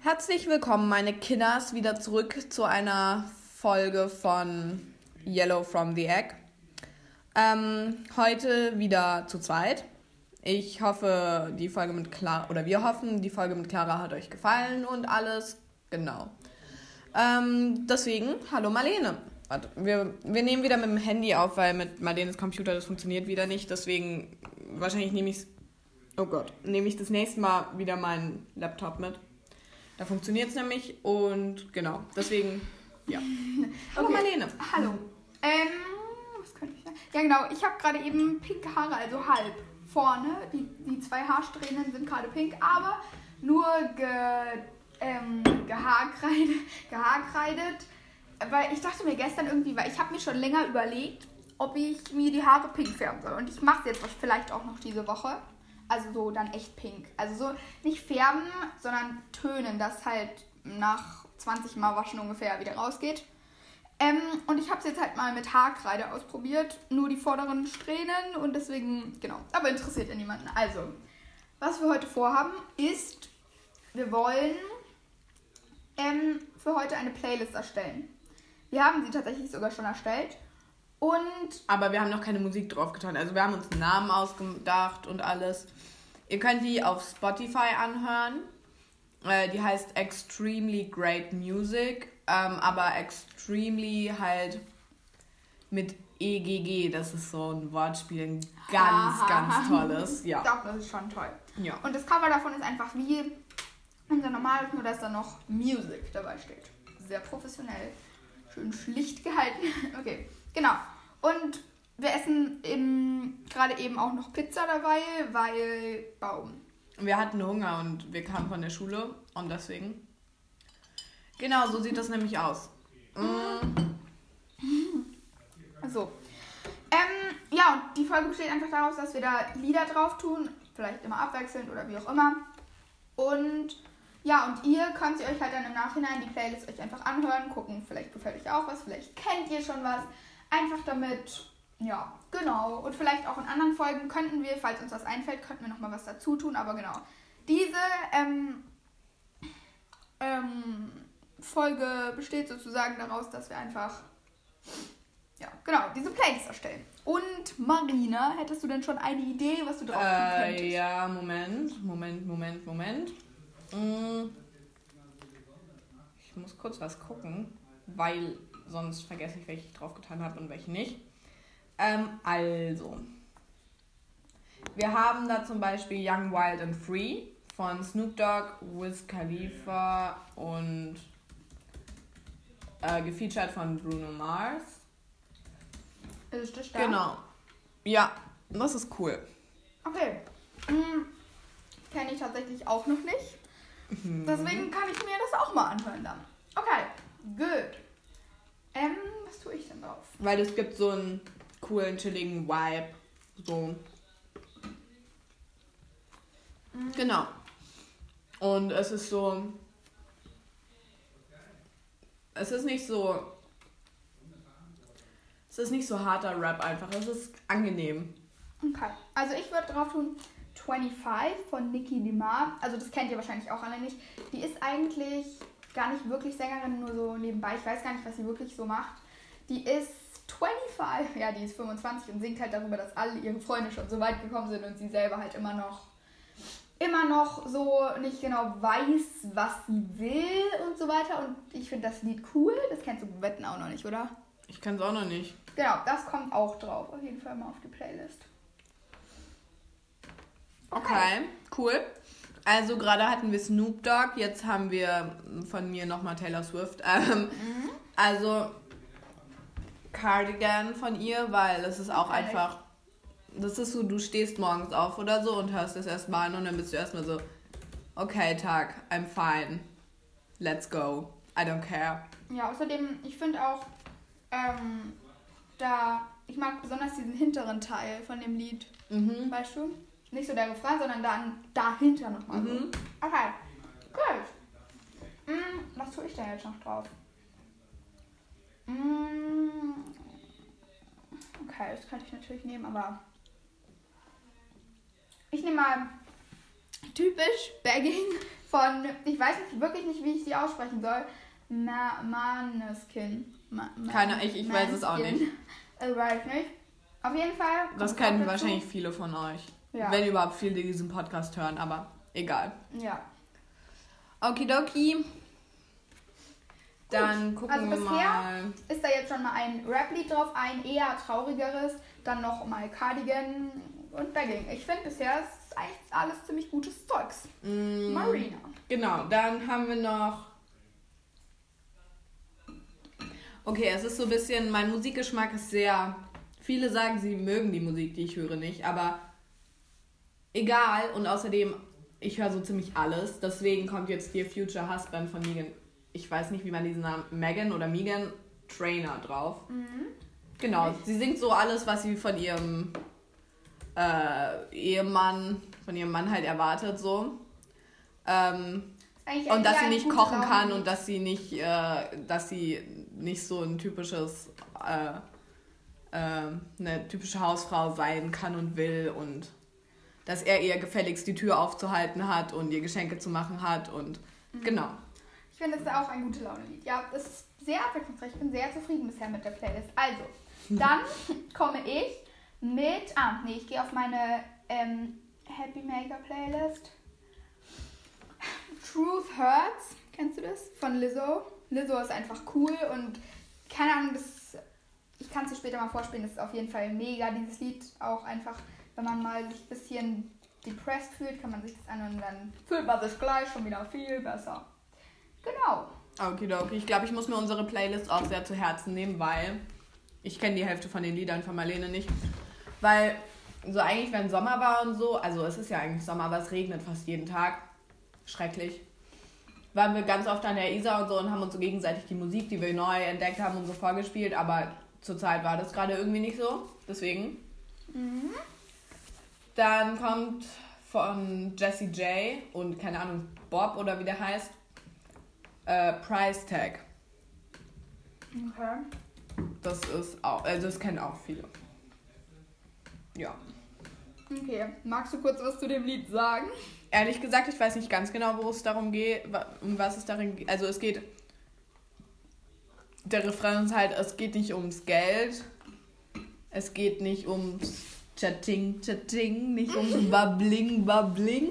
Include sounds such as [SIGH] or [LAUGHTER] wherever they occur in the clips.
Herzlich willkommen, meine Kinders, wieder zurück zu einer Folge von Yellow from the Egg. Ähm, heute wieder zu zweit. Ich hoffe, die Folge mit Clara, oder wir hoffen, die Folge mit Clara hat euch gefallen und alles. Genau. Ähm, deswegen, hallo Marlene. Warte, wir, wir nehmen wieder mit dem Handy auf, weil mit Marlenes Computer das funktioniert wieder nicht. Deswegen, wahrscheinlich nehme ich Oh Gott, nehme ich das nächste Mal wieder meinen Laptop mit. Da funktioniert es nämlich und genau, deswegen, ja. [LAUGHS] Hallo Okay. Marlene. Hallo. Ähm, was könnte ich sagen? Ja, genau. Ich habe gerade eben pinke Haare, also halb vorne. Die, die zwei Haarsträhnen sind gerade pink, aber nur ge, ähm, gehaarkreidet, gehaarkreidet. Weil ich dachte mir gestern irgendwie, weil ich habe mir schon länger überlegt, ob ich mir die Haare pink färben soll. Und ich mache es jetzt vielleicht auch noch diese Woche. Also so dann echt pink. Also so nicht färben, sondern tönen, dass halt nach 20 Mal waschen ungefähr wieder rausgeht. Ähm, und ich habe es jetzt halt mal mit Haarkreide ausprobiert. Nur die vorderen Strähnen und deswegen, genau. Aber interessiert ja niemanden. Also, was wir heute vorhaben, ist, wir wollen ähm, für heute eine Playlist erstellen. Wir haben sie tatsächlich sogar schon erstellt. Und Aber wir haben noch keine Musik drauf getan. Also wir haben uns einen Namen ausgedacht und alles. Ihr könnt die auf Spotify anhören. Äh, die heißt Extremely Great Music. Ähm, aber Extremely halt mit EGG. Das ist so ein Wortspiel. Ein ganz, Aha. ganz tolles. Ja. doch, das ist schon toll. ja. Und das Cover davon ist einfach wie unser normales, nur dass da noch Music dabei steht. Sehr professionell. Schön schlicht gehalten. [LAUGHS] Okay, genau. Und wir essen gerade eben auch noch Pizza dabei, weil Baum. Wir hatten Hunger und wir kamen von der Schule und deswegen. Genau, so sieht das nämlich aus. Mm, So. Ähm, ja, und die Folge besteht einfach daraus, dass wir da Lieder drauf tun, vielleicht immer abwechselnd oder wie auch immer. Und ja, und ihr könnt sie euch halt dann im Nachhinein die Playlist euch einfach anhören, gucken, vielleicht gefällt euch auch was, vielleicht kennt ihr schon was. Einfach damit, ja, genau. Und vielleicht auch in anderen Folgen könnten wir, falls uns was einfällt, könnten wir nochmal was dazu tun, aber genau. Diese ähm, ähm, Folge besteht sozusagen daraus, dass wir einfach ja, genau, diese Playlist erstellen. Und Marina, hättest du denn schon eine Idee, was du drauf tun Äh, könntest? ja, Moment, Moment, Moment, Moment. Mm. Ich muss kurz was gucken, weil sonst vergesse ich, welche ich drauf getan habe und welche nicht. Ähm, also. Wir haben da zum Beispiel Young, Wild and Free von Snoop Dogg, Wiz Khalifa und äh, gefeatured von Bruno Mars. Ist das da? Genau. Ja, das ist cool. Okay. Hm, Kenne ich tatsächlich auch noch nicht. Mhm. Deswegen kann ich mir das auch mal anhören dann. Okay, good. Ähm, was tue ich denn drauf? Weil es gibt so einen coolen, chilligen Vibe. So. Genau. Und es ist so. Es ist nicht so. Es ist nicht so harter Rap einfach. Es ist angenehm. Okay. Also ich würde drauf tun 25 von Nicki Limar. Also das kennt ihr wahrscheinlich auch alle nicht. Die ist eigentlich gar nicht wirklich Sängerin, nur so nebenbei. Ich weiß gar nicht, was sie wirklich so macht. Die ist 25, ja, die ist 25 und singt halt darüber, dass alle ihre Freunde schon so weit gekommen sind und sie selber halt immer noch immer noch so nicht genau weiß, was sie will und so weiter. Und ich finde das Lied cool. Das kennst du Wetten auch noch nicht, oder? Ich kann es auch noch nicht. Genau, das kommt auch drauf. Auf jeden Fall mal auf die Playlist. Okay, cool. Also gerade hatten wir Snoop Dogg, jetzt haben wir von mir nochmal Taylor Swift. [LAUGHS] Ähm, Also Cardigan von ihr, weil es ist auch Okay. einfach, das ist so, du stehst morgens auf oder so und hörst das erstmal an und dann bist du erstmal so, okay Tag, I'm fine, let's go, I don't care. Ja, außerdem, ich finde auch, ähm, da, ich mag besonders diesen hinteren Teil von dem Lied, Mhm. weißt du? Nicht so der Refrain, sondern dann dahinter nochmal Mhm. Okay, gut. Mm, was tue ich denn jetzt noch drauf? Mm, Okay, das könnte ich natürlich nehmen, aber. Ich nehme mal typisch Bagging von. Ich weiß nicht, wirklich nicht, wie ich sie aussprechen soll. Ma Maneskin. Ma Ma Keine, ich, ich weiß es auch nicht. Äh, weiß ich nicht. Auf jeden Fall. Das kennen wahrscheinlich viele von euch. Ja. Wenn überhaupt viele diesen Podcast hören, aber egal. ja. Okidoki. Dann gucken Also wir bisher mal. ist da jetzt schon mal ein Rap-Lied drauf, ein eher traurigeres, dann noch mal Cardigan und Bagging. Ich finde bisher ist eigentlich alles ziemlich gutes Zeugs. Mm, Marina. Genau, dann haben wir noch. Okay, es ist so ein bisschen, mein Musikgeschmack ist sehr. Viele sagen, sie mögen die Musik, die ich höre, nicht, aber egal und außerdem, ich höre so ziemlich alles. Deswegen kommt jetzt hier Future Husband von Megan. Ich weiß nicht, wie man diesen Namen. Megan oder Megan Trainer drauf. Genau, sie singt so alles, was sie von ihrem äh, Ehemann, von ihrem Mann halt erwartet, so. Ähm, und dass sie nicht kochen Laune- kann und dass sie nicht, äh, dass sie nicht so ein typisches, äh, äh, eine typische Hausfrau sein kann und will und dass er ihr gefälligst die Tür aufzuhalten hat und ihr Geschenke zu machen hat und Mhm. genau. Ich finde, es ist auch ein gute Laune-Lied. Ja, es ist sehr abwechslungsreich. Ich bin sehr zufrieden bisher mit der Playlist. Also, [LAUGHS] dann komme ich mit. Ah, nee, ich gehe auf meine ähm, Happy Maker Playlist. Truth Hurts. Kennst du das? Von Lizzo. Lizzo ist einfach cool und keine Ahnung, das. Ich kann es dir später mal vorspielen. Das ist auf jeden Fall mega, dieses Lied. Auch einfach, wenn man mal sich ein bisschen depressed fühlt, kann man sich das anhören und dann fühlt man sich gleich schon wieder viel besser. Genau. Okay, Ich glaube, ich muss mir unsere Playlist auch sehr zu Herzen nehmen, weil ich kenne die Hälfte von den Liedern von Marlene nicht. Weil so eigentlich, wenn Sommer war und so, also es ist ja eigentlich Sommer, aber es regnet fast jeden Tag. Schrecklich. Waren wir ganz oft an der Isar und so und haben uns so gegenseitig die Musik, die wir neu entdeckt haben und so vorgespielt, aber zurzeit war das gerade irgendwie nicht so. Deswegen. Dann kommt von Jessie J und keine Ahnung, Bob oder wie der heißt, äh, Price Tag. Okay. Das ist auch, also das kennen auch viele. Ja. Okay. Magst du kurz was zu dem Lied sagen? Ehrlich gesagt, ich weiß nicht ganz genau, wo es darum geht, um was es darin geht. Also es geht. Der Refrain ist halt, es geht nicht ums Geld. Es geht nicht ums Chatting, Chatting, nicht ums Babbling, Babbling.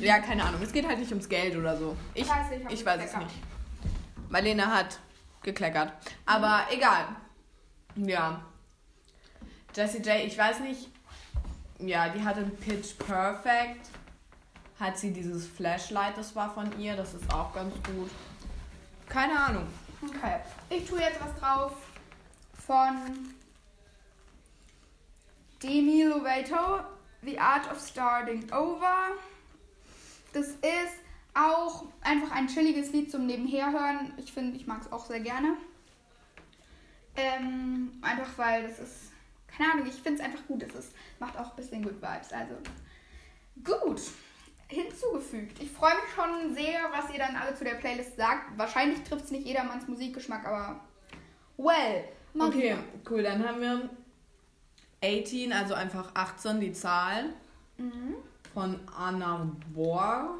Ja, keine Ahnung. Es geht halt nicht ums Geld oder so. Ich, Weiß ich, ich weiß es nicht. Marlene hat gekleckert. Aber egal. Ja. Jessie J, ich weiß nicht. Ja, die hatte Pitch Perfect. Hat sie dieses Flashlight, das war von ihr. Das ist auch ganz gut. Keine Ahnung. Okay. Ich tue jetzt was drauf von Demi Lovato, The Art of Starting Over. Das ist auch einfach ein chilliges Lied zum Nebenherhören. Ich finde, ich mag es auch sehr gerne. Ähm, einfach weil das ist, keine Ahnung, ich finde es einfach gut. Es ist, macht auch ein bisschen Good Vibes. Also gut hinzugefügt. Ich freue mich schon sehr, was ihr dann alle zu der Playlist sagt. Wahrscheinlich trifft es nicht jedermanns Musikgeschmack, aber well. mal Okay, cool. Dann haben wir 18, also einfach 18, die Zahl. Mhm. Von Anna Bohr.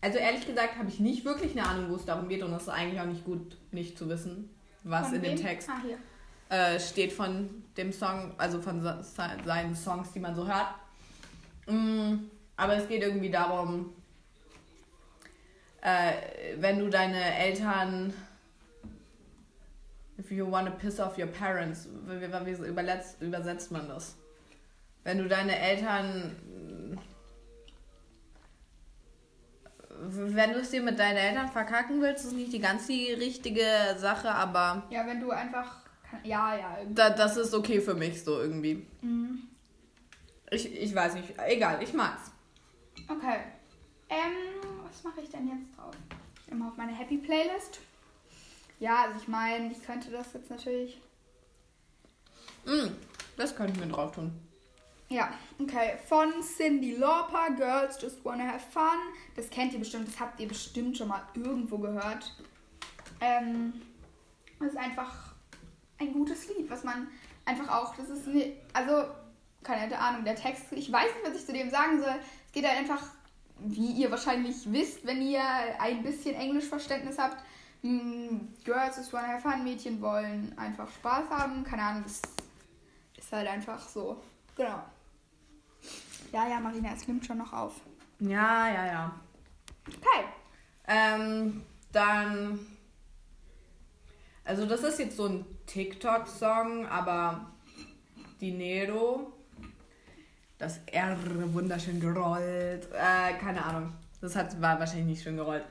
Also ehrlich gesagt habe ich nicht wirklich eine Ahnung, wo es darum geht und es ist eigentlich auch nicht gut, nicht zu wissen, was Von in dem? Text Ah, äh, steht von dem Song, also von se- se- seinen Songs, die man so hört. Mm, aber es geht irgendwie darum, äh, wenn du deine Eltern, if you wanna piss off your parents, wie, wie, übersetzt man das? Wenn du deine Eltern, wenn du es dir mit deinen Eltern verkacken willst, ist nicht die ganz die richtige Sache, aber Ja, wenn du einfach. Ja, ja. da, das ist okay für mich so irgendwie. Mhm. Ich, ich weiß nicht. Egal, ich mag's. Okay. Ähm, was mache ich denn jetzt drauf? Immer auf meine Happy Playlist. Ja, also ich meine, ich könnte das jetzt natürlich. Mm, das könnte ich mir drauf tun. Ja, okay. Von Cindy Lauper, Girls Just Wanna Have Fun. Das kennt ihr bestimmt, das habt ihr bestimmt schon mal irgendwo gehört. Ähm, das ist einfach ein gutes Lied, was man einfach auch, das ist, ne, also, keine Ahnung, der Text, ich weiß nicht, was ich zu dem sagen soll. Es geht halt einfach, wie ihr wahrscheinlich wisst, wenn ihr ein bisschen Englischverständnis habt, Girls just wanna have fun, Mädchen wollen einfach Spaß haben, keine Ahnung, das ist halt einfach so. Genau. Ja, ja, Marina, es nimmt schon noch auf. Ja, ja, ja. Okay. Ähm, dann. Also, das ist jetzt so ein TikTok-Song, aber Dinero. Das R wunderschön gerollt. Äh, keine Ahnung. Das hat, war wahrscheinlich nicht schön gerollt.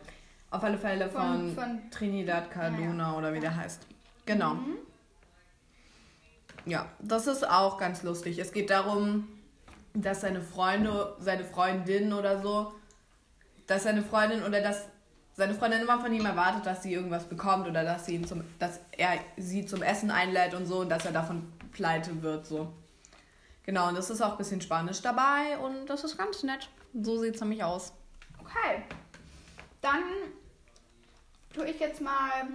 Auf alle Fälle von, Von- von- Trinidad Cardona Ja, oder wie der heißt. Genau. Mhm. Ja, das ist auch ganz lustig. Es geht darum, dass seine Freunde, seine Freundin oder so, dass seine Freundin oder dass seine Freundin immer von ihm erwartet, dass sie irgendwas bekommt oder dass sie ihn zum, dass er sie zum Essen einlädt und so und dass er davon pleite wird so. Genau, und das ist auch ein bisschen Spanisch dabei und das ist ganz nett. So sieht es nämlich aus. Okay. Dann tue ich jetzt mal.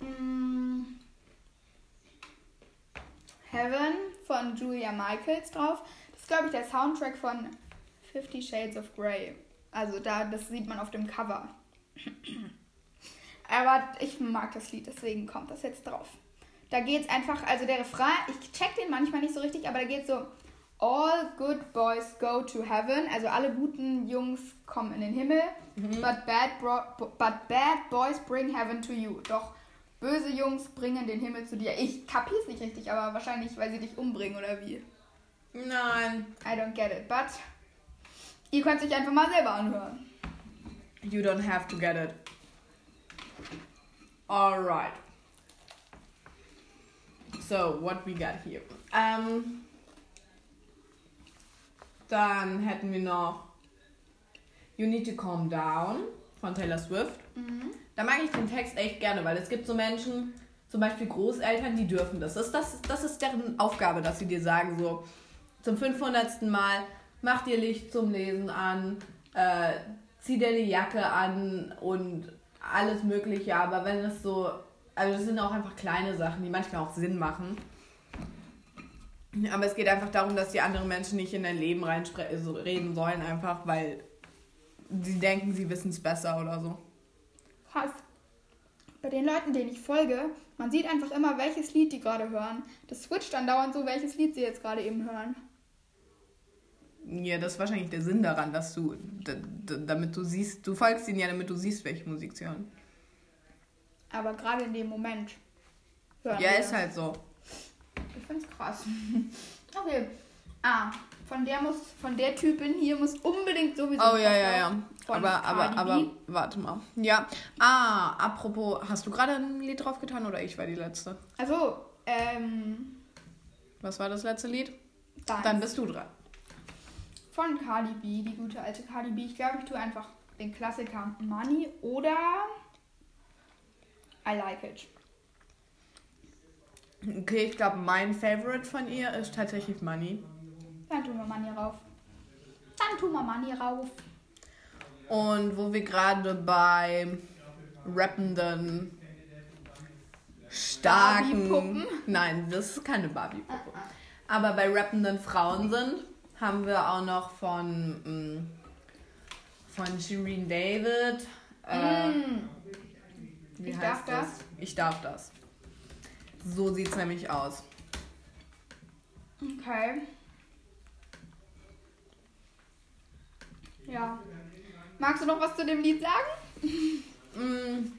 mm, Heaven von Julia Michaels drauf. Das ist, glaube ich, der Soundtrack von Fifty Shades of Grey. Also da, das sieht man auf dem Cover. [CLEARS THROAT] Aber ich mag das Lied, deswegen kommt das jetzt drauf. Da geht's einfach, also der Refrain, ich check den manchmal nicht so richtig, aber da geht so All good boys go to heaven, also alle guten Jungs kommen in den Himmel, but, bad bro but bad boys bring heaven to you. Doch böse Jungs bringen den Himmel zu dir. Ich kapier's nicht richtig, aber wahrscheinlich, weil sie dich umbringen oder wie. Nein. I don't get it, but ihr könnt sich einfach mal selber anhören. You don't have to get it. Alright. So, what we got here? Ähm, dann hätten wir noch You Need to Calm Down von Taylor Swift. Da mag ich den Text echt gerne, weil es gibt so Menschen, zum Beispiel Großeltern, die dürfen das. Das, ist- das, das ist deren Aufgabe, dass sie dir sagen, so zum 500. Mal, mach dir Licht zum Lesen an, äh, zieh dir die Jacke an und alles Mögliche. Aber wenn es so, also das sind auch einfach kleine Sachen, die manchmal auch Sinn machen. Aber es geht einfach darum, dass die anderen Menschen nicht in dein Leben reinreden sollen, einfach weil sie denken, sie wissen es besser oder so. Krass. Bei den Leuten, denen ich folge, man sieht einfach immer, welches Lied die gerade hören. Das switcht dann dauernd so, welches Lied sie jetzt gerade eben hören. Ja, das ist wahrscheinlich der Sinn daran, dass du, damit du siehst, du folgst ihnen ja, damit du siehst, welche Musik sie hören. Aber gerade in dem Moment Ja, ist das. halt so. Ich find's krass. [LAUGHS] Okay. Ah, von der muss, von der Typin hier muss unbedingt sowieso. Oh ja, ja, ja. Aber, aber, aber, warte mal. Ja. Ah, apropos, hast du gerade ein Lied drauf getan oder ich war die letzte? Also, ähm. Was war das letzte Lied? Dann, Dann bist du dran. von Cardi B, die gute alte Cardi B. Ich glaube, ich tue einfach den Klassiker Money oder I Like It. Okay, ich glaube, mein Favorite von ihr ist tatsächlich Money. Dann tun wir Money rauf. Dann tun wir Money rauf. Und wo wir gerade bei rappenden, starken. Nein, das ist keine Barbie-Puppe. Aber bei rappenden Frauen sind, haben wir auch noch von, mm, von Shireen David. Äh, Mm. wie Ich heißt darf das? Ich darf das. So sieht's nämlich aus. Okay. Ja. Magst du noch was zu dem Lied sagen? Mm.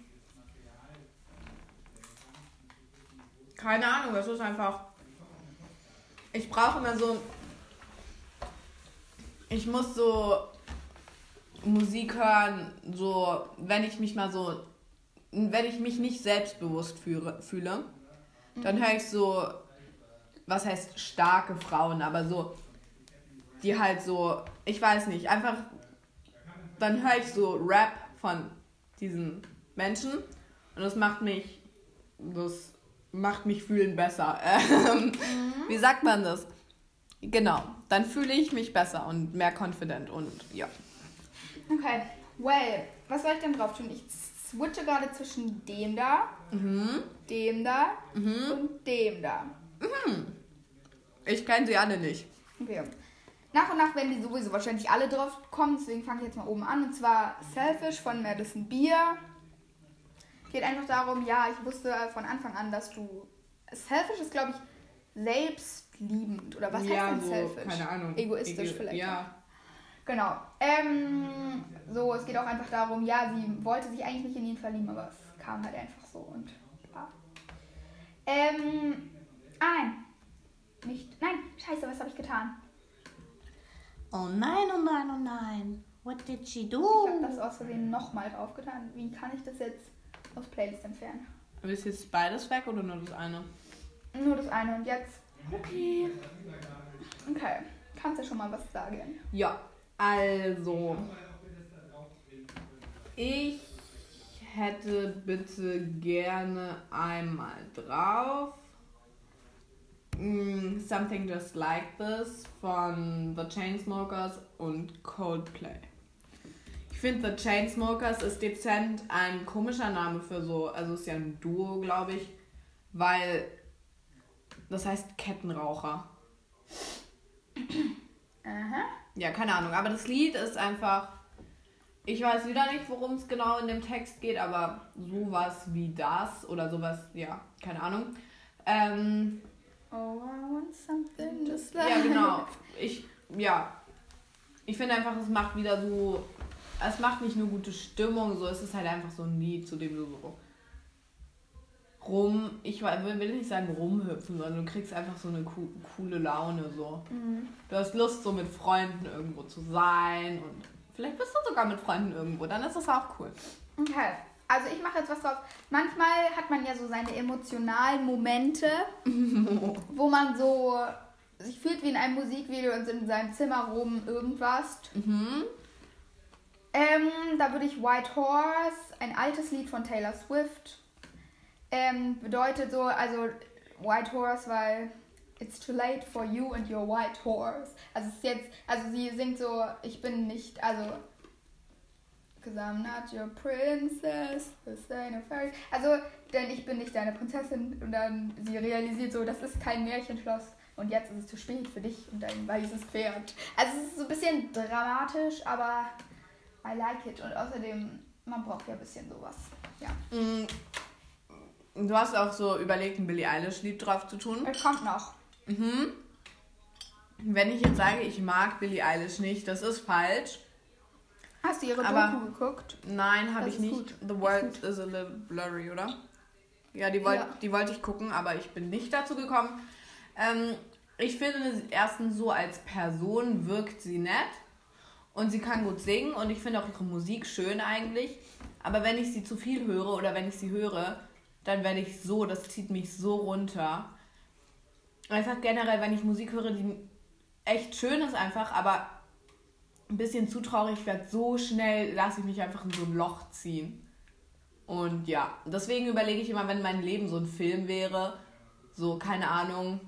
Keine Ahnung, das ist einfach. Ich brauche immer so. Ich muss so Musik hören, so, wenn ich mich mal so. Wenn ich mich nicht selbstbewusst fühle, fühle dann höre ich so. Was heißt starke Frauen, aber so. Die halt so. Ich weiß nicht, einfach. Dann höre ich so Rap von diesen Menschen und das macht mich, das macht mich fühlen besser. Ähm, [LAUGHS] Wie sagt man das? Genau, dann fühle ich mich besser und mehr confident und ja. Okay. Well, was soll ich denn drauf tun? Ich switche gerade zwischen dem da, Mhm. dem da und dem da. Ich kenne sie alle nicht. Okay. Nach und nach werden die sowieso wahrscheinlich alle drauf kommen, deswegen fange ich jetzt mal oben an. Und zwar Selfish von Madison Beer. Geht einfach darum, ja, ich wusste von Anfang an, dass du. Selfish ist, glaube ich, selbstliebend. Oder was heißt denn selfish? keine Ahnung. Egoistisch Ego- vielleicht. Ja. Genau. Ähm, so, es geht auch einfach darum, ja, sie wollte sich eigentlich nicht in ihn verlieben, aber es kam halt einfach so und ja. Ähm, ah nein. Nicht, nein, scheiße, was habe ich getan? Oh nein, oh nein, oh nein. What did she Ich do? habe das aus Versehen nochmal draufgetan. Wie kann ich das jetzt aus Playlist entfernen? Ist jetzt beides weg oder nur das eine? Nur das eine und jetzt. Okay. Okay. Kannst du schon mal was sagen? Ja, also. Ich hätte bitte gerne einmal drauf. Mm, Something Just Like This von The Chainsmokers und Coldplay. Ich finde, The Chainsmokers ist dezent ein komischer Name für so, also ist ja ein Duo, glaube ich, weil das heißt Kettenraucher. Aha. Ja, keine Ahnung. Aber das Lied ist einfach. Ich weiß wieder nicht, worum es genau in dem Text geht, aber sowas wie das oder sowas, ja, keine Ahnung. Ähm, Oh, I want something just like. ja, genau. Ich, ja. Ich finde einfach, es macht wieder so. Es macht nicht nur gute Stimmung, so es ist halt einfach so ein Lied, zu dem du so rum, ich will nicht sagen rumhüpfen, sondern du kriegst einfach so eine co coole Laune so. Mhm. Du hast Lust, so mit Freunden irgendwo zu sein und vielleicht bist du sogar mit Freunden irgendwo, dann ist das auch cool. Okay. Also ich mache jetzt was drauf. Manchmal hat man ja so seine emotionalen Momente, [LAUGHS] wo man so sich fühlt wie in einem Musikvideo und in seinem Zimmer rum irgendwas. Mhm. Ähm, da würde ich White Horse, ein altes Lied von Taylor Swift. Ähm, bedeutet so, also White Horse, weil it's too late for you and your white horse. Also es ist jetzt, also sie singt so, ich bin nicht, also Cause I'm not your princess, this ain't a fairy. Also, denn ich bin nicht deine Prinzessin und dann sie realisiert so, das ist kein Märchenschloss und jetzt ist es zu spät für dich und dein weißes Pferd. Also es ist so ein bisschen dramatisch, aber I like it und außerdem, man braucht ja ein bisschen sowas. Ja. Mm, Du hast auch so überlegt, ein Billie Eilish-Lied drauf zu tun. Es kommt noch. Mhm. Wenn ich jetzt sage, ich mag Billie Eilish nicht, das ist falsch. Hast du ihre Aber- Doku geguckt? Nein, habe ich nicht. gut. The World is a little blurry, oder? Ja, die, wollt, Ja. die wollte ich gucken, aber ich bin nicht dazu gekommen. Ähm, ich finde, erstens so als Person wirkt sie nett und sie kann gut singen und ich finde auch ihre Musik schön eigentlich. Aber wenn ich sie zu viel höre oder wenn ich sie höre, dann werde ich so, das zieht mich so runter. Einfach generell, wenn ich Musik höre, die echt schön ist einfach, aber ein bisschen zu traurig werde, so schnell lasse ich mich einfach in so ein Loch ziehen. Und ja, deswegen überlege ich immer, wenn mein Leben so ein Film wäre, so, keine Ahnung,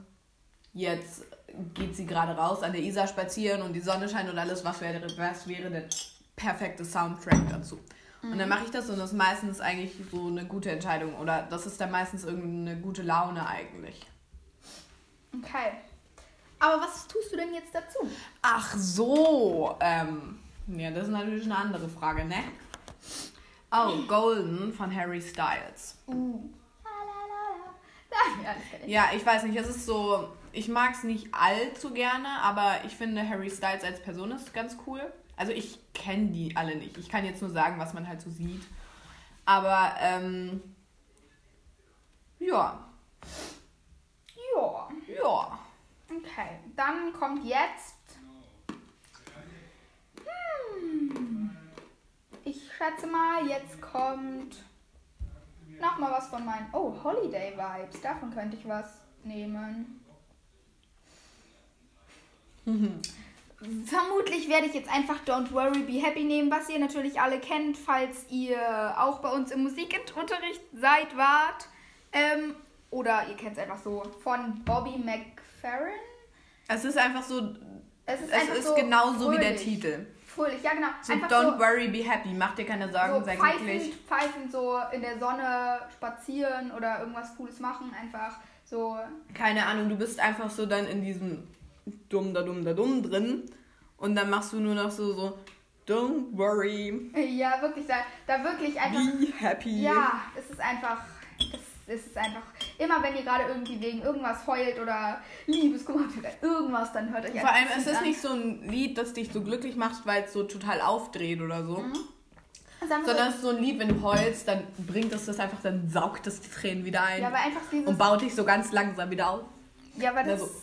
jetzt geht sie gerade raus an der Isar spazieren und die Sonne scheint und alles, was wäre, was wäre der perfekte Soundtrack dazu? Und dann mache ich das und das ist meistens eigentlich so eine gute Entscheidung oder das ist dann meistens irgendeine gute Laune eigentlich. Okay. Aber was tust du denn jetzt dazu? Ach so, ähm, ja, das ist natürlich eine andere Frage, ne? Oh, Golden von Harry Styles. Uh. [LAUGHS] Ja, ich weiß nicht, es ist so, ich mag es nicht allzu gerne, aber ich finde Harry Styles als Person ist ganz cool. Also ich kenne die alle nicht. Ich kann jetzt nur sagen, was man halt so sieht. Aber, ähm, ja, Ja. ja. Okay, dann kommt jetzt. Hm. Ich schätze mal, jetzt kommt nochmal was von meinen. Oh, Holiday Vibes. Davon könnte ich was nehmen. [LAUGHS] Vermutlich werde ich jetzt einfach Don't Worry, Be Happy nehmen, was ihr natürlich alle kennt, falls ihr auch bei uns im Musikunterricht seid, wart. Ähm, oder ihr kennt es einfach so von Bobby McFerrin. Es ist einfach so, Es ist, Es ist so genauso wie der fröhlich. Titel. Fröhlich, ja genau. So, einfach don't so, worry, be happy. Mach dir keine Sorgen, so sei pfeifend, glücklich. pfeifend so in der Sonne spazieren oder irgendwas Cooles machen. Einfach so. Keine Ahnung, du bist einfach so dann in diesem dumm da dumm da dumm drin und dann machst du nur noch so so don't worry, Ja, wirklich, da, da wirklich einfach. be happy. Ja, es ist einfach. Es, es ist einfach. Immer wenn ihr gerade irgendwie wegen irgendwas heult oder Liebeskummer habt oder irgendwas, dann hört euch Vor allem es ist an. nicht so ein Lied, das dich so glücklich macht, weil es so total aufdreht oder so. Einfach Sondern so, es ist so ein Lied, wenn du heulst, dann bringt es das einfach, dann saugt es die Tränen wieder ein ja, aber einfach dieses. und baut dich so ganz langsam wieder auf. Ja, aber das Also- ist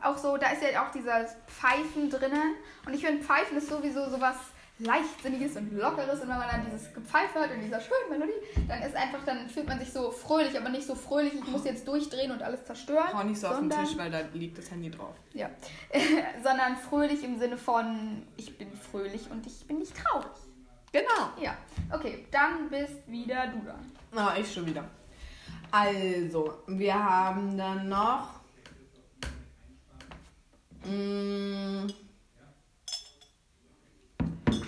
auch so, da ist ja auch dieses Pfeifen drinnen. Und ich finde, Pfeifen ist sowieso sowas Leichtsinniges und Lockeres. Und wenn man dann dieses Gepfeife hört in dieser schönen Melodie, dann ist einfach, dann fühlt man sich so fröhlich, aber nicht so fröhlich, ich muss jetzt durchdrehen und alles zerstören. Hau nicht so auf den sondern, Tisch, weil da liegt das Handy drauf. Ja. [LAUGHS] sondern fröhlich im Sinne von, ich bin fröhlich und ich bin nicht traurig. Genau. Ja, okay, dann bist wieder du dran. Na, ich schon wieder. Also, wir haben dann noch. Mm,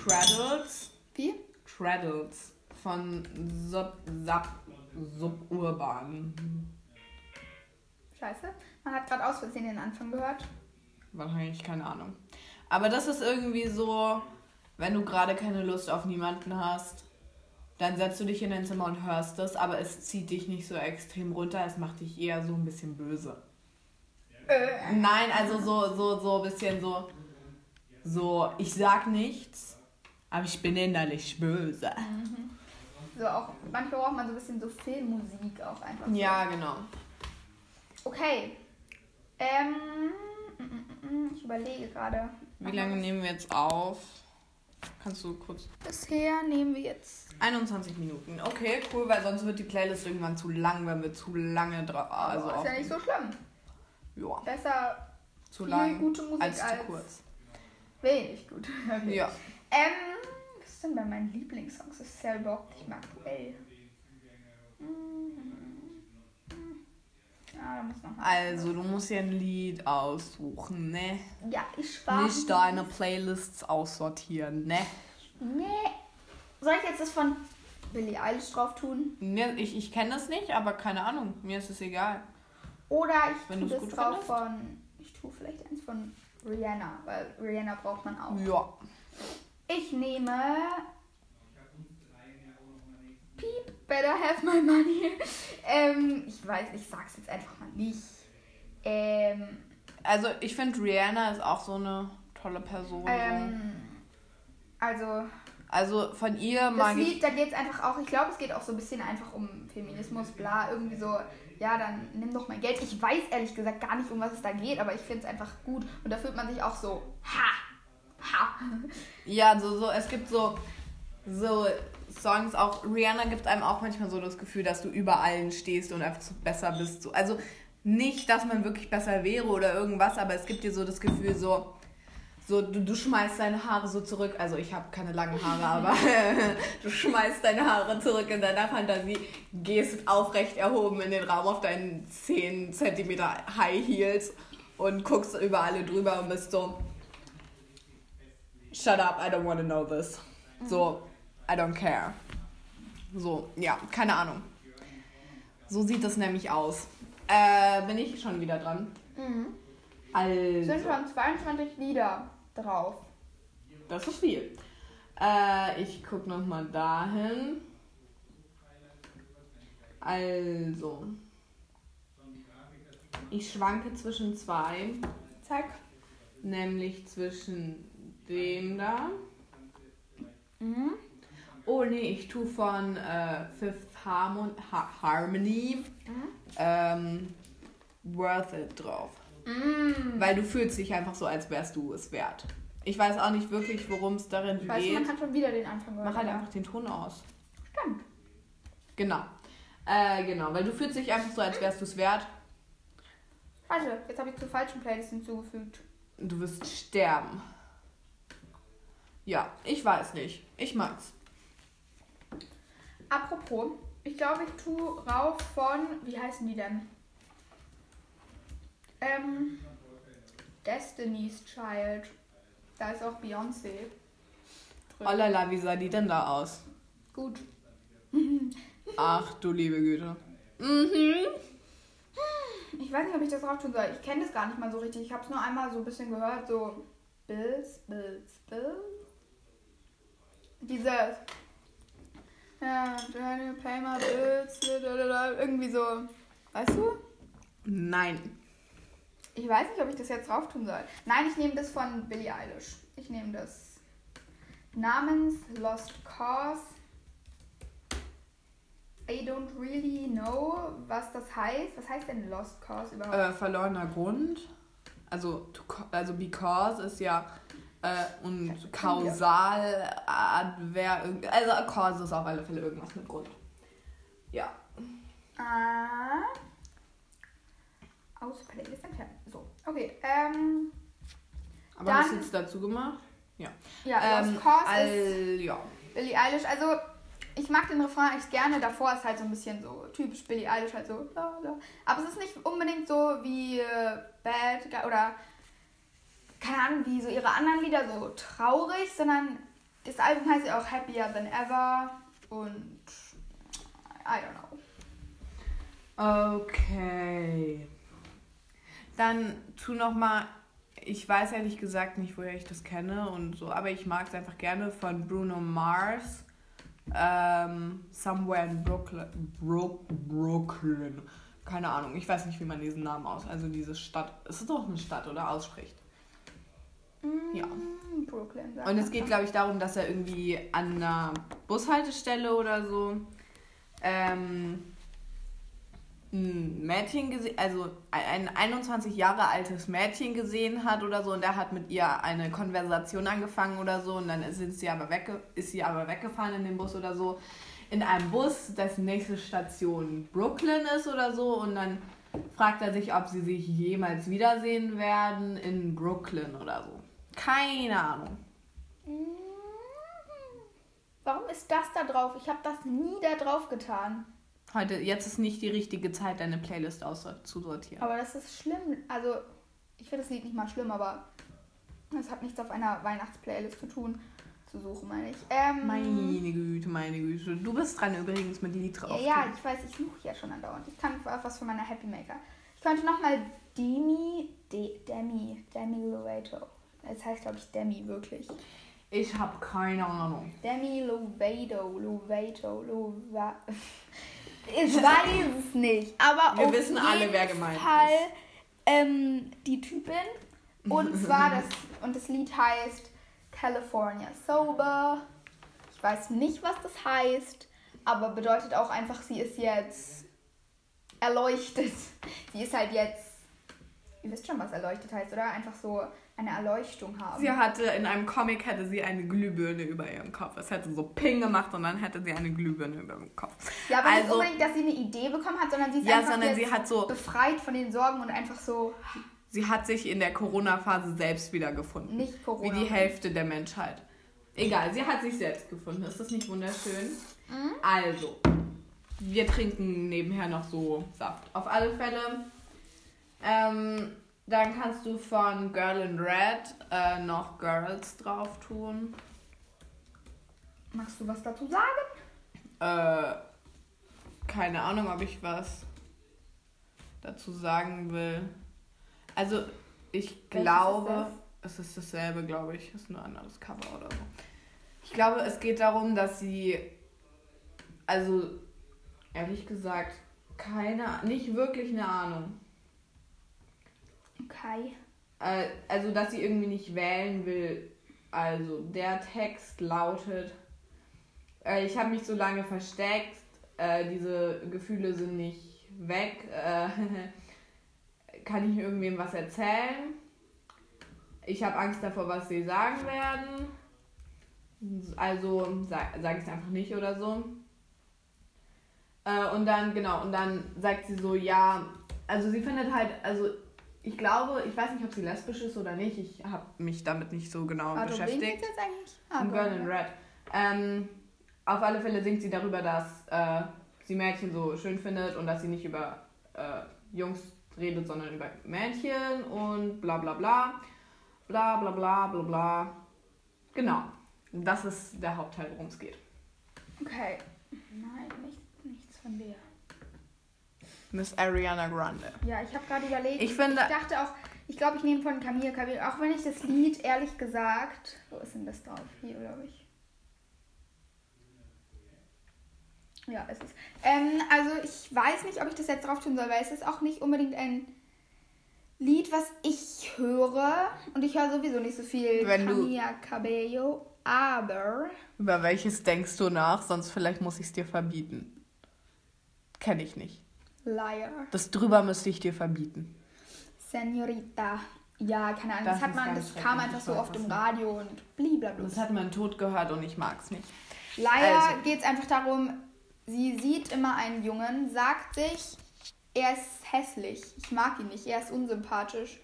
Cradles. Wie? Cradles von Sub, Sub, Suburban. Scheiße. Man hat gerade aus Versehen den Anfang gehört. Wahrscheinlich, keine Ahnung. Aber das ist irgendwie so, wenn du gerade keine Lust auf niemanden hast, dann setzt du dich in dein Zimmer und hörst das, aber es zieht dich nicht so extrem runter, es macht dich eher so ein bisschen böse. Äh. Nein, also so, so, so ein bisschen so, so, ich sag nichts, aber ich bin innerlich böse. So auch, manchmal braucht man so ein bisschen so Filmmusik auch einfach. so. Ja, genau. Okay. Ähm, mm, mm, mm, ich überlege gerade. Wie lange nehmen wir jetzt auf? Kannst du kurz. Bisher nehmen wir jetzt. 21 Minuten. Okay, cool, weil sonst wird die Playlist irgendwann zu lang, wenn wir zu lange drauf. Also ist ja nicht so schlimm. ja, Besser zu viel lang gute Musik als als, zu kurz. wenig gut. [LAUGHS] Okay. Ja. Ähm, was ist denn bei meinen Lieblingssongs? Das ist ja überhaupt nicht mehr aktuell. Ah, da muss noch mal. Also, du musst ja ein Lied aussuchen, ne? Ja, ich war. Nicht deine Playlists aussortieren, ne? Nee. Soll ich jetzt das von Billie Eilish drauf tun? Ne, ich ich kenne das nicht, aber keine Ahnung. Mir ist es egal. Oder ich Wenn tue das drauf findest. von. Ich tue vielleicht eins von Rihanna, weil Rihanna braucht man auch. Ja. Ich nehme. Piep, better have my money. [LAUGHS] ähm, ich weiß, ich sag's jetzt einfach mal nicht. Ähm, Also, ich finde, Rihanna ist auch so eine tolle Person. so. ähm, also, Also, von ihr das mag ich. Lied, da geht's einfach auch, ich glaube, es geht auch so ein bisschen einfach um Feminismus, bla, irgendwie so, ja, dann nimm doch mein Geld. Ich weiß ehrlich gesagt gar nicht, um was es da geht, aber ich finde es einfach gut. Und da fühlt man sich auch so, ha, ha. Ja, so, so, es gibt so, so Songs, auch Rihanna gibt einem auch manchmal so das Gefühl, dass du über allen stehst und einfach besser bist. So. Also nicht, dass man wirklich besser wäre oder irgendwas, aber es gibt dir so das Gefühl, so, so du, du schmeißt deine Haare so zurück. Also ich habe keine langen Haare, aber [LAUGHS] du schmeißt deine Haare zurück in deiner Fantasie, gehst aufrecht erhoben in den Raum auf deinen 10 cm High Heels und guckst über alle drüber und bist so, shut up, I don't want to know this. So, I don't care. So, ja, keine Ahnung. So sieht das nämlich aus. Äh, bin ich schon wieder dran? Mhm. Also, sind schon 22 Lieder drauf. das ist viel. Äh, ich guck noch mal dahin. Also, ich schwanke zwischen zwei, Zack. nämlich zwischen dem da. Mhm. Oh nee, ich tue von äh, Fifth Harmon ha Harmony ähm, Worth It drauf. Mhm. Weil du fühlst dich einfach so, als wärst du es wert. Ich weiß auch nicht wirklich, worum es darin Weißt du, man geht. hat schon wieder den Anfang gehört. Mach halt einfach den Ton aus. Stimmt. Genau. Äh, genau, weil du fühlst dich einfach so, als wärst du es wert. Warte, jetzt habe ich zur falschen Playlist hinzugefügt. Du wirst sterben. Ja, ich weiß nicht. Ich mag's. Apropos, ich glaube, ich tue rauf von. Wie heißen die denn? Ähm. Destiny's Child. Da ist auch Beyoncé. Oh la la, wie sah die denn da aus? Gut. Ach du liebe Güte. Mhm. Ich weiß nicht, ob ich das drauf tun soll. Ich kenne das gar nicht mal so richtig. Ich habe es nur einmal so ein bisschen gehört. So Bills, Bills, Bills. Dieses. Ja, play my Bills. Irgendwie so. Weißt du? Nein. Ich weiß nicht, ob ich das jetzt drauf tun soll. Nein, ich nehme das von Billie Eilish. Ich nehme das namens Lost Cause. I don't really know, was das heißt. Was heißt denn Lost Cause überhaupt? Äh, verlorener Grund. Also, to, also because ist ja äh, und kausal, adver, also cause ist auf alle Fälle irgendwas mit Grund. Ja. Ah. Aus Playlist entfernen. So, okay. Ähm, Aber hast du jetzt dazu gemacht? ja, Ähm, Lost Cause all, ist ja. Billie Eilish. Also, ich mag den Refrain echt gerne. Davor ist halt so ein bisschen so typisch Billie Eilish, halt so. Aber es ist nicht unbedingt so wie äh, Bad oder keine wie so ihre anderen Lieder so traurig, sondern das Album heißt ja auch Happier Than Ever und I don't know. Okay. Dann tu noch mal. Ich weiß ehrlich gesagt nicht, woher ich das kenne und so, aber ich mag es einfach gerne von Bruno Mars. Ähm, Somewhere in Brooklyn. Brook, Brooklyn. Keine Ahnung, ich weiß nicht, wie man diesen Namen aus. Also diese Stadt. Es ist doch eine Stadt, oder? Ausspricht. Ja. Mm, Brooklyn. sagt Und es geht, glaube ich, darum, dass er irgendwie an einer Bushaltestelle oder so ähm, ein Mädchen gesehen, also ein 21 Jahre altes Mädchen gesehen hat oder so und der hat mit ihr eine Konversation angefangen oder so und dann sind sie aber wegge ist sie aber weggefahren in dem Bus oder so. In einem Bus, dessen nächste Station Brooklyn ist oder so und dann fragt er sich, ob sie sich jemals wiedersehen werden in Brooklyn oder so. Keine Ahnung. Mm. Warum ist das da drauf? Ich habe das nie da drauf getan. Heute, jetzt ist nicht die richtige Zeit, deine Playlist auszusortieren. Aber das ist schlimm. Also, ich finde das Lied nicht mal schlimm, aber es hat nichts auf einer Weihnachtsplaylist zu tun. Zu suchen, meine ich. Ähm, Meine Güte, meine Güte. Du bist dran übrigens mit Lied ja, drauf. ja, ich weiß, ich suche ja schon andauernd. Ich kann was von meiner Happy Maker. Ich könnte nochmal Demi, De, Demi, Demi Lovato. Es heißt, glaube ich, Demi, wirklich. Ich habe keine Ahnung. Demi Lovato, Lovato, Lova. [LAUGHS] Ich [LAUGHS] weiß es nicht, aber Wir auf wissen jeden alle, wer gemeint ist. Fall ähm, die Typin. Und [LAUGHS] zwar das und das Lied heißt California Sober. Ich weiß nicht, was das heißt, aber bedeutet auch einfach, sie ist jetzt erleuchtet. Sie ist halt jetzt. Ihr wisst schon, was erleuchtet heißt, oder? Einfach so eine Erleuchtung haben. Sie hatte in einem Comic hätte sie eine Glühbirne über ihrem Kopf. Es hätte so Ping gemacht und dann hätte sie eine Glühbirne über dem Kopf. Ja, aber nicht Also- unbedingt, dass sie eine Idee bekommen hat, sondern sie ist Ja, einfach sie hat so, befreit von den Sorgen und einfach so sie hat sich in der Corona-Phase selbst wiedergefunden. nicht Corona. Wie die Hälfte der Menschheit. Egal, sie hat sich selbst gefunden. Ist das nicht wunderschön? Mhm. Also, wir trinken nebenher noch so Saft. Auf alle Fälle. Ähm, dann kannst du von Girl in Red äh, noch Girls drauf tun. Magst du was dazu sagen? Äh, keine Ahnung, ob ich was dazu sagen will. Also, ich Welches glaube, ist es ist dasselbe, glaube ich. Es ist nur ein anderes Cover oder so. Ich glaube, es geht darum, dass sie, also, ehrlich gesagt, keine, nicht wirklich eine Ahnung. Okay. Äh, also, dass sie irgendwie nicht wählen will. Also, der Text lautet: äh, Ich habe mich so lange versteckt, äh, diese Gefühle sind nicht weg. Äh, [LAUGHS] kann ich irgendwem was erzählen? Ich habe Angst davor, was sie sagen werden. Also sage sag ich es einfach nicht oder so. Äh, und dann, genau, und dann sagt sie so, ja, also sie findet halt, also ich glaube, ich weiß nicht, ob sie lesbisch ist oder nicht. Ich habe mich damit nicht so genau wen beschäftigt. geht's jetzt eigentlich? Ah, Girl in Red. Ähm, auf alle Fälle singt sie darüber, dass äh, sie Mädchen so schön findet und dass sie nicht über äh, Jungs redet, sondern über Mädchen und bla bla bla. Bla bla bla bla bla. Genau. Das ist der Hauptteil, worum es geht. Okay. Nein, nicht, nichts von der. Miss Ariana Grande. Ja, ich habe gerade überlegt. Ich finde- Ich dachte auch, ich glaube, ich nehme von Camille Cabello. Auch wenn ich das Lied, ehrlich gesagt. Wo ist denn das drauf? Hier, glaube ich. Ja, es ist. Ähm, also, ich weiß nicht, ob ich das jetzt drauf tun soll, weil es ist auch nicht unbedingt ein Lied, was ich höre. Und ich höre sowieso nicht so viel Wenn Camilla Cabello. Aber. Über welches denkst du nach? Sonst vielleicht muss ich es dir verbieten. Kenne ich nicht. Liar. Das drüber müsste ich dir verbieten. Senorita. Ja, keine Ahnung. Das Das, hat man, das kam einfach so oft im. Radio und blablabla. Das hat man tot gehört und ich mag's nicht. Leider Also. geht geht es einfach darum, sie sieht immer einen Jungen, sagt sich, er ist hässlich. Ich mag ihn nicht, er ist unsympathisch.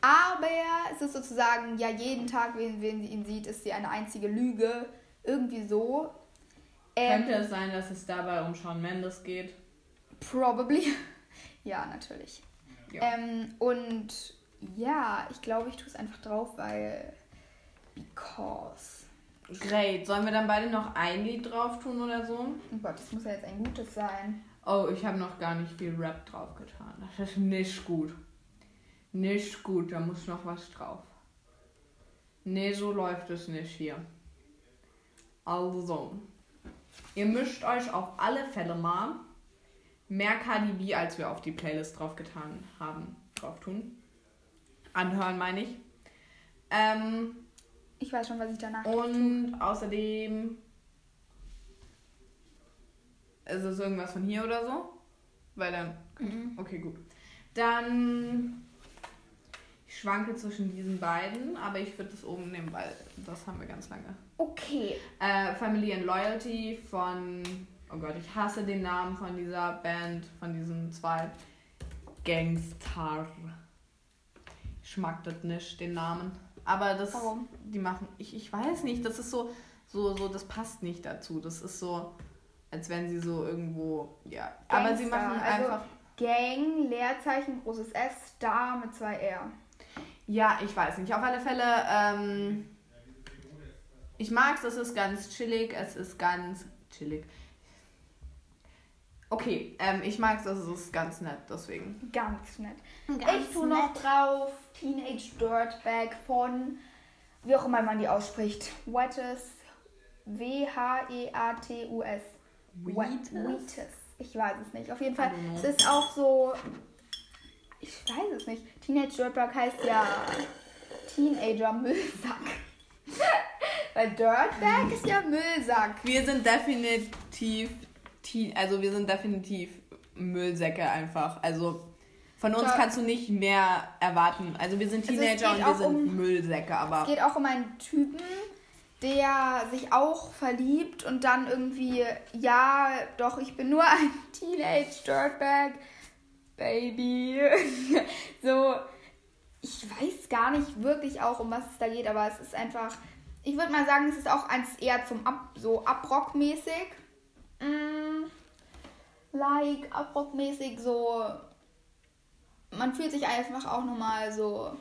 Aber es ist sozusagen, ja, jeden Tag, wenn, wenn sie ihn sieht, ist sie eine einzige Lüge. Irgendwie so. Ähm, Könnte es sein, dass es dabei um Shawn Mendes geht? Probably. [LAUGHS] ja, natürlich. Ja. Ähm, und ja, ich glaube, ich tue es einfach drauf, weil. Because. Great. Sollen wir dann beide noch ein Lied drauf tun oder so? Oh Gott, das muss ja jetzt ein gutes sein. Oh, ich habe noch gar nicht viel Rap drauf getan. Das ist nicht gut. Nicht gut, da muss noch was drauf. Nee, so läuft es nicht hier. Also, ihr müsst euch auf alle Fälle mal mehr Cardi B, als wir auf die Playlist drauf getan haben, drauf tun. Anhören, meine ich. Ähm, Ich weiß schon, was ich danach und außerdem ist es irgendwas von hier oder so? Weil dann. Mhm. Okay, gut. Dann. Ich schwanke zwischen diesen beiden, aber ich würde das oben nehmen, weil das haben wir ganz lange. Okay. Äh, Family and Loyalty von. Oh Gott, ich hasse den Namen von dieser Band, von diesen zwei Gangstar. Ich mag das nicht, den Namen. Aber das. Warum? Die machen. Ich, ich weiß nicht, das ist so, so, so, das passt nicht dazu. Das ist so, als wenn sie so irgendwo. Ja. Aber sie Gangster, machen also einfach. Gang, Leerzeichen, großes S, Star mit zwei R. Ja, ich weiß nicht. Auf alle Fälle, ähm, ich mag's, es ist ganz chillig, es ist ganz chillig. Okay, ähm, ich mag's, es ist ganz nett, deswegen. Ganz nett. Ganz ich tue noch drauf Teenage Dirtbag von, wie auch immer man die ausspricht. Wettes. W-H-E-A-T-U-S. Wheatus? Wheatus. Ich weiß es nicht. Auf jeden Fall, es ist auch so. Ich weiß es nicht. Teenage Dirtbag heißt ja Teenager Müllsack. [LAUGHS] Weil Dirtbag ist ja Müllsack. Wir sind definitiv, Teen- also wir sind definitiv Müllsäcke einfach. Also von uns kannst du nicht mehr erwarten. Also wir sind Also es Teenager geht und wir sind um- Müllsäcke, Es aber geht auch um einen Typen, der sich auch verliebt und dann irgendwie, ja, doch, ich bin nur ein [LAUGHS] Teenage Dirtbag Baby. [LAUGHS] so, ich weiß gar nicht wirklich auch, um was es da geht, aber es ist einfach, ich würde mal sagen, es ist auch eins eher zum Ab, so Abrockmäßig. Mm, like, Abrockmäßig, so, man fühlt sich einfach auch nochmal so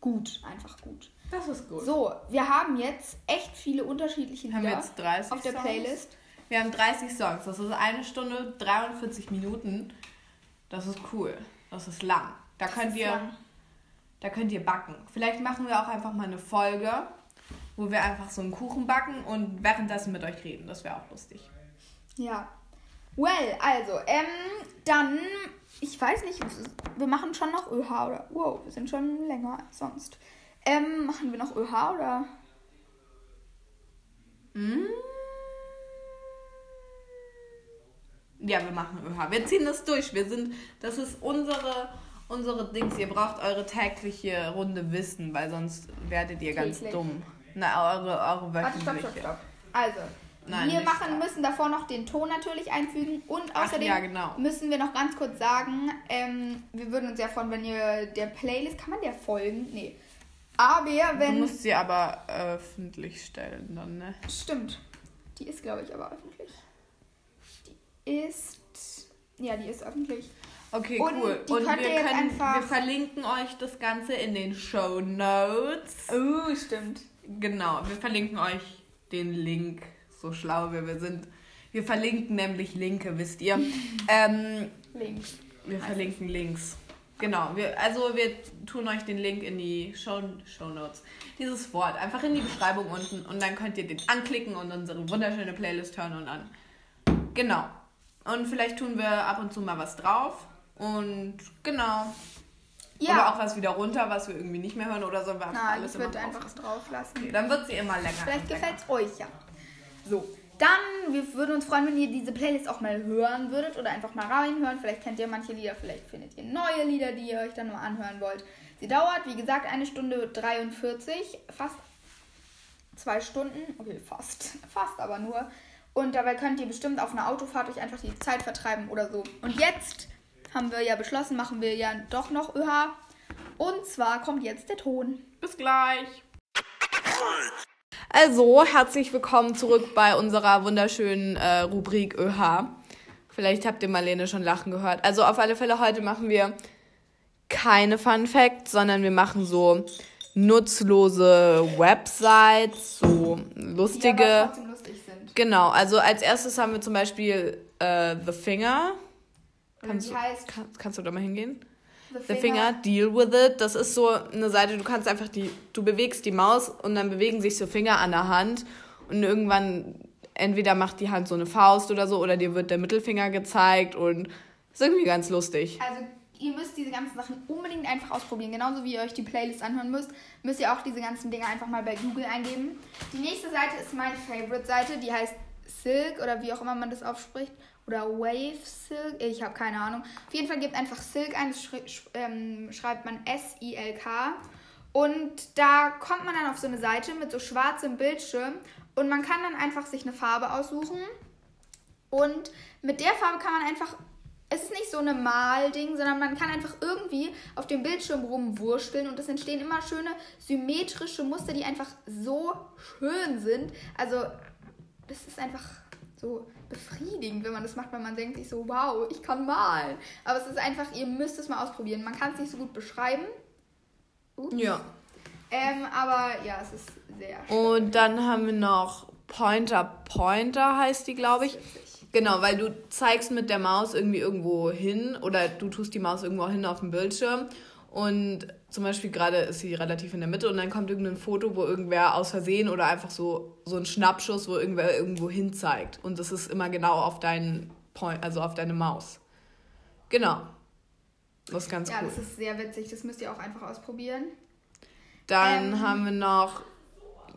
gut, einfach gut. das ist gut. So, wir haben jetzt echt viele unterschiedliche haben wir Lieder jetzt 30 auf der Songs? Playlist. Wir haben 30 Songs. Das ist eine Stunde 43 Minuten. Das ist cool. Das ist lang. Da könnt ist ihr, lang. da könnt ihr backen. Vielleicht machen wir auch einfach mal eine Folge, wo wir einfach so einen Kuchen backen und währenddessen mit euch reden. Das wäre auch lustig. Ja. Well, also, ähm, dann, ich weiß nicht, wir machen schon noch ÖH oder, wow, wir sind schon länger als sonst. Ähm, machen wir noch ÖH oder? Mm. Ja, wir machen ÖH. Wir ziehen das durch. Wir sind, das ist unsere, unsere Dings. Ihr braucht eure tägliche Runde Wissen, weil sonst werdet ihr ganz Täglich. dumm. Na, eure, eure Warte, stopp, wöchentliche. stopp, stopp. Also, Nein, wir machen, müssen davor noch den Ton natürlich einfügen und Ach außerdem ja, genau. müssen wir noch ganz kurz sagen, ähm, wir würden uns ja freuen, wenn ihr der Playlist, kann man der folgen? Nee. Aber Du wenn, musst sie aber öffentlich stellen dann, ne? Stimmt. Die ist, glaube ich, aber öffentlich. Die ist. Ja, die ist öffentlich. Okay, Und cool. die Und könnt wir, können, einfach- wir verlinken euch das Ganze in den Show Notes. Oh, stimmt. Genau, wir verlinken euch den Link, so schlau wie wir sind. Wir verlinken nämlich Linke, wisst ihr. ähm, Links. wir verlinken Links. Genau, wir, also wir tun euch den Link in die Show, Show Notes. Dieses Wort einfach in die Beschreibung unten und dann könnt ihr den anklicken und unsere wunderschöne Playlist hören und an. Genau. Und vielleicht tun wir ab und zu mal was drauf. Und genau. Ja. Oder auch was wieder runter, was wir irgendwie nicht mehr hören oder einfach Nein, alles ich würde immer einfach drauf? lassen. Dann wird sie immer länger. Vielleicht gefällt es euch ja. So, dann, wir würden uns freuen, wenn ihr diese Playlist auch mal hören würdet oder einfach mal reinhören. Vielleicht kennt ihr manche Lieder, vielleicht findet ihr neue Lieder, die ihr euch dann mal anhören wollt. Sie dauert, wie gesagt, eine Stunde 43, fast zwei Stunden. Okay, fast. [LAUGHS] Fast aber nur. Und dabei könnt ihr bestimmt auf einer Autofahrt euch einfach die Zeit vertreiben oder so. Und jetzt haben wir ja beschlossen, machen wir ja doch noch ÖH. Und zwar kommt jetzt der Ton. Bis gleich. Also, herzlich willkommen zurück bei unserer wunderschönen äh, Rubrik ÖH. Vielleicht habt ihr Marlene schon lachen gehört. Also auf alle Fälle heute machen wir keine Fun Facts, sondern wir machen so nutzlose Websites, so Die lustige. aber trotzdem lustig sind. Genau, also als erstes haben wir zum Beispiel äh, The Finger. Kannst die du, heißt kann, kannst du da mal hingehen? The Finger, Deal with it. Das ist so eine Seite, du kannst einfach die, du bewegst die Maus und dann bewegen sich so Finger an der Hand und irgendwann entweder macht die Hand so eine Faust oder so oder dir wird der Mittelfinger gezeigt und ist irgendwie ganz lustig. Also ihr müsst diese ganzen Sachen unbedingt einfach ausprobieren. Genauso wie ihr euch die Playlist anhören müsst, müsst ihr auch diese ganzen Dinge einfach mal bei Google eingeben. Die nächste Seite ist meine Favorite-Seite, die heißt Silk oder wie auch immer man das aufspricht. Oder Wave Silk, ich habe keine Ahnung. Auf jeden Fall gebt einfach Silk ein, das schri sch ähm, schreibt man S-I-L-K. Und da kommt man dann auf so eine Seite mit so schwarzem Bildschirm und man kann dann einfach sich eine Farbe aussuchen. Und mit der Farbe kann man einfach. Es ist nicht so eine Malding, sondern man kann einfach irgendwie auf dem Bildschirm rumwursteln und es entstehen immer schöne symmetrische Muster, die einfach so schön sind. Also, das ist einfach so befriedigend, wenn man das macht, weil man denkt sich so, wow, ich kann malen. Aber es ist einfach, ihr müsst es mal ausprobieren. Man kann es nicht so gut beschreiben. Ups. Ja. Ähm, aber ja, es ist sehr schön. Und dann haben wir noch Pointer Pointer heißt die, glaube ich. Genau, weil du zeigst mit der Maus irgendwie irgendwo hin oder du tust die Maus irgendwo hin auf dem Bildschirm und zum Beispiel gerade ist sie relativ in der Mitte und dann kommt irgendein Foto, wo irgendwer aus Versehen oder einfach so, so ein Schnappschuss, wo irgendwer irgendwo hin zeigt und das ist immer genau auf deinen Point, also auf deine Maus. Genau. Das ist ganz Ja, cool. das ist sehr witzig. Das müsst ihr auch einfach ausprobieren. Dann ähm, haben wir noch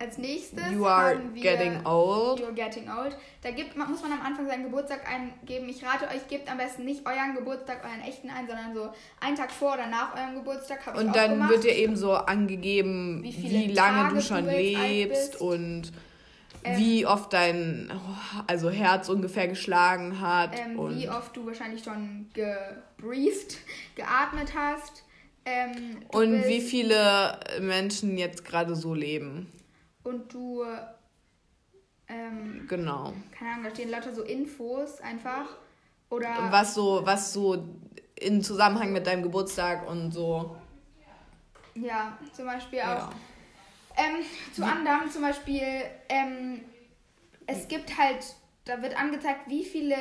Als nächstes You are haben wir getting old. You're getting old. Da gibt, muss man am Anfang seinen Geburtstag eingeben. Ich rate euch, gebt am besten nicht euren Geburtstag, euren echten ein, sondern so einen Tag vor oder nach eurem Geburtstag. Hab Und dann wird dir eben so angegeben, Wie wie, lange Tage du schon du lebst und Ähm, wie oft dein also Herz ungefähr geschlagen hat. ähm, und wie oft du wahrscheinlich schon gebreathed, geatmet hast. Ähm, und wie viele Menschen jetzt gerade so leben. Und du, ähm, Genau. keine Ahnung, da stehen lauter so Infos einfach. Oder Was so, was so in Zusammenhang mit deinem Geburtstag und so. ja, zum Beispiel auch. Ja. Ähm, zu anderem zum Beispiel, ähm, es gibt halt, da wird angezeigt, wie viele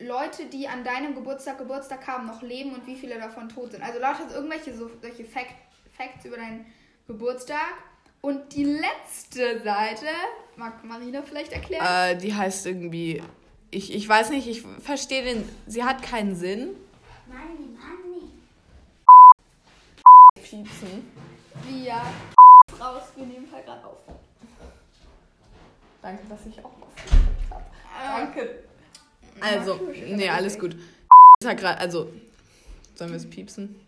Leute, die an deinem Geburtstag Geburtstag haben, noch leben und wie viele davon tot sind. Also lauter irgendwelche so, solche Fact, Facts über deinen Geburtstag. Und die letzte Seite, mag Marina vielleicht erklären? Äh, die heißt irgendwie. Ich, ich weiß nicht, ich verstehe den. Sie hat keinen Sinn. Money, money. Piepsen. Wir raus, wir nehmen halt gerade auf. Danke, dass ich auch was habe. Äh, Danke. Also, nee, alles gut. Ist halt grad, also, sollen wir es piepsen?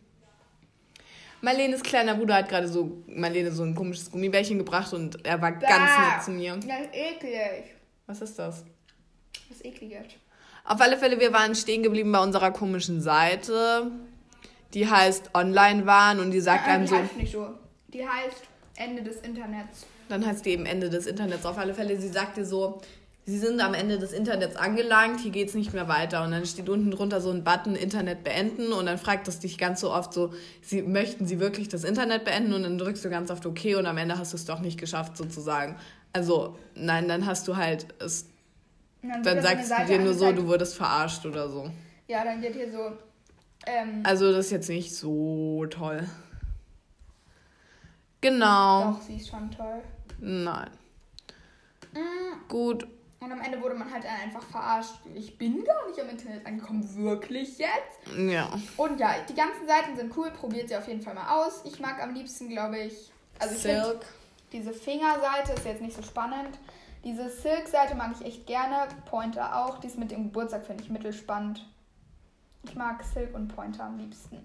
Marlenes kleiner Bruder hat gerade so Marlene so ein komisches Gummibärchen gebracht und er war ganz Bah. nett zu mir. Das ist eklig. Was ist das? Das ist ekliges. Auf alle Fälle, wir waren stehen geblieben bei unserer komischen Seite. Die heißt Online waren und die sagt Äh, einem die so, heißt nicht so. Die heißt Ende des Internets. dann heißt die eben Ende des Internets. Auf alle Fälle, sie sagt dir so, sie sind am Ende des Internets angelangt, hier geht's nicht mehr weiter. Und dann steht unten drunter so ein Button Internet beenden und dann fragt es dich ganz so oft so, sie, möchten sie wirklich das Internet beenden? Und dann drückst du ganz oft OK und am Ende hast du es doch nicht geschafft sozusagen. Also nein, dann hast du halt es, dann das eine sagst du dir nur so, du wurdest verarscht oder so. Ja, dann wird hier so. Ähm, Also das ist jetzt nicht so toll. Genau. Doch, sie ist schon toll. Nein. Mm, Gut. Und am Ende wurde man halt einfach verarscht. Ich bin gar nicht am Internet angekommen. Wirklich jetzt? Ja. Und ja, die ganzen Seiten sind cool. Probiert sie auf jeden Fall mal aus. Ich mag am liebsten, glaube ich. Also ich Silk. diese Fingerseite ist jetzt nicht so spannend. Diese Silk-Seite mag ich echt gerne. Pointer auch. Dies mit dem Geburtstag finde ich mittelspannend. Ich mag Silk und Pointer am liebsten.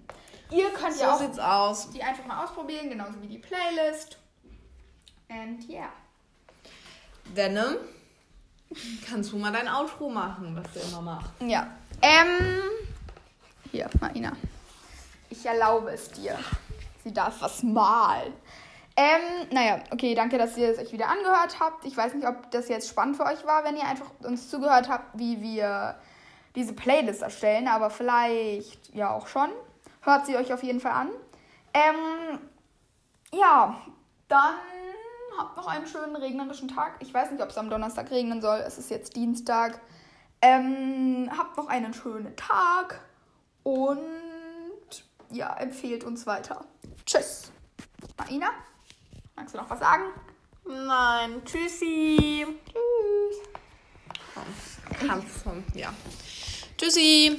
Ihr könnt ja So auch sieht's aus. die einfach mal ausprobieren, genauso wie die Playlist. And yeah. Venom, kannst du mal dein Outro machen, was du immer machst? Ja. Ähm. Hier, Marina. Ich erlaube es dir. Sie darf was malen. Ähm, naja, okay, danke, dass ihr es euch wieder angehört habt. Ich weiß nicht, ob das jetzt spannend für euch war, wenn ihr einfach uns zugehört habt, wie wir diese Playlist erstellen, aber vielleicht ja auch schon. Hört sie euch auf jeden Fall an. Ähm, ja, dann habt noch einen schönen regnerischen Tag. Ich weiß nicht, ob es am Donnerstag regnen soll. Es ist jetzt Dienstag. Ähm, habt noch einen schönen Tag und ja, empfehlt uns weiter. Tschüss. Marina, magst du noch was sagen? Nein, tschüssi. Tschüss. Komm, kannst du, ja. Tschüssi.